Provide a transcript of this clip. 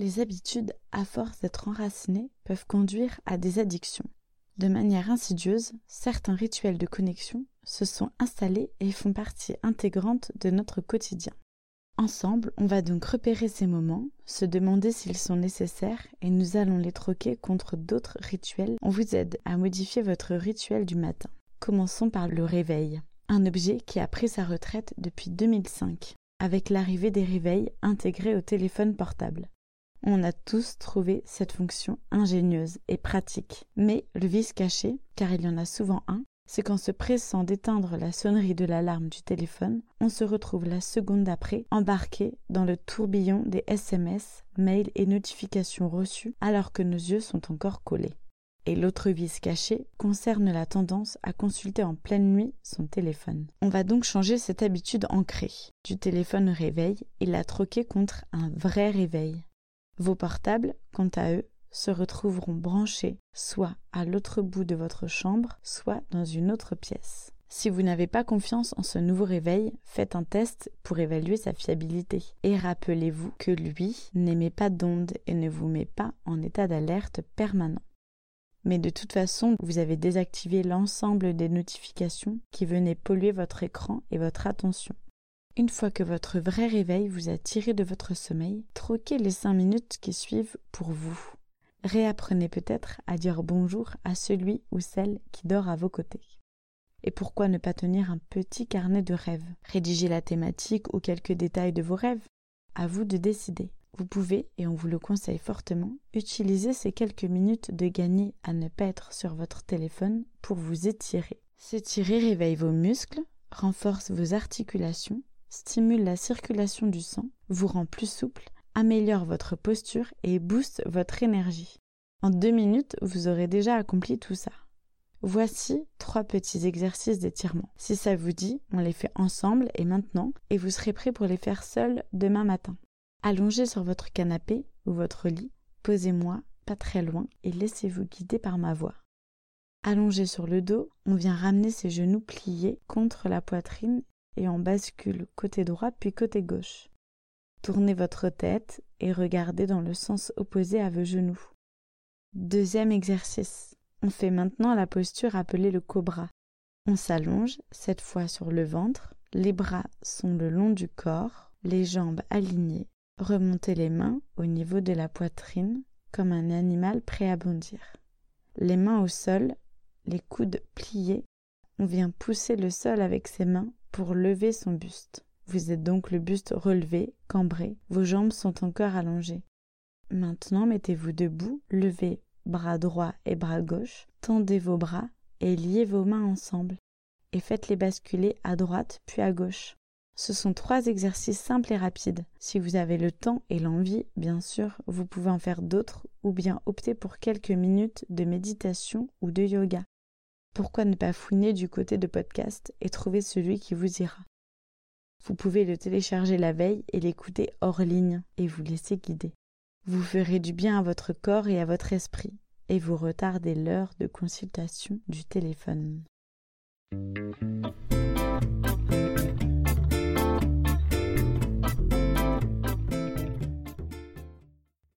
Les habitudes, à force d'être enracinées, peuvent conduire à des addictions. De manière insidieuse, certains rituels de connexion se sont installés et font partie intégrante de notre quotidien. Ensemble, on va donc repérer ces moments, se demander s'ils sont nécessaires et nous allons les troquer contre d'autres rituels. On vous aide à modifier votre rituel du matin. Commençons par le réveil, un objet qui a pris sa retraite depuis 2005, avec l'arrivée des réveils intégrés au téléphone portable. On a tous trouvé cette fonction ingénieuse et pratique. Mais le vice caché, car il y en a souvent un, c'est qu'en se pressant d'éteindre la sonnerie de l'alarme du téléphone, on se retrouve la seconde d'après embarqué dans le tourbillon des SMS, mails et notifications reçues alors que nos yeux sont encore collés. Et l'autre vice caché concerne la tendance à consulter en pleine nuit son téléphone. On va donc changer cette habitude ancrée du téléphone réveil et la troquer contre un vrai réveil. Vos portables, quant à eux, se retrouveront branchés soit à l'autre bout de votre chambre, soit dans une autre pièce. Si vous n'avez pas confiance en ce nouveau réveil, faites un test pour évaluer sa fiabilité. Et rappelez-vous que lui n'émet pas d'ondes et ne vous met pas en état d'alerte permanent. Mais de toute façon, vous avez désactivé l'ensemble des notifications qui venaient polluer votre écran et votre attention. Une fois que votre vrai réveil vous a tiré de votre sommeil, troquez les cinq minutes qui suivent pour vous. Réapprenez peut-être à dire bonjour à celui ou celle qui dort à vos côtés. Et pourquoi ne pas tenir un petit carnet de rêves? Rédiger la thématique ou quelques détails de vos rêves À vous de décider. Vous pouvez, et on vous le conseille fortement, utiliser ces quelques minutes de gagner à ne pas être sur votre téléphone pour vous étirer. S'étirer réveille vos muscles, renforce vos articulations stimule la circulation du sang, vous rend plus souple, améliore votre posture et booste votre énergie. En deux minutes, vous aurez déjà accompli tout ça. Voici trois petits exercices d'étirement. Si ça vous dit, on les fait ensemble et maintenant, et vous serez prêt pour les faire seul demain matin. Allongez sur votre canapé ou votre lit, posez-moi pas très loin et laissez-vous guider par ma voix. Allongé sur le dos, on vient ramener ses genoux pliés contre la poitrine et on bascule côté droit puis côté gauche. Tournez votre tête et regardez dans le sens opposé à vos genoux. Deuxième exercice. On fait maintenant la posture appelée le cobra. On s'allonge, cette fois sur le ventre, les bras sont le long du corps, les jambes alignées. Remontez les mains au niveau de la poitrine comme un animal prêt à bondir. Les mains au sol, les coudes pliés. On vient pousser le sol avec ses mains pour lever son buste. Vous êtes donc le buste relevé, cambré, vos jambes sont encore allongées. Maintenant mettez-vous debout, levez bras droit et bras gauche, tendez vos bras et liez vos mains ensemble, et faites-les basculer à droite puis à gauche. Ce sont trois exercices simples et rapides. Si vous avez le temps et l'envie, bien sûr, vous pouvez en faire d'autres ou bien opter pour quelques minutes de méditation ou de yoga. Pourquoi ne pas fouiner du côté de podcast et trouver celui qui vous ira? Vous pouvez le télécharger la veille et l'écouter hors ligne et vous laisser guider. Vous ferez du bien à votre corps et à votre esprit et vous retardez l'heure de consultation du téléphone.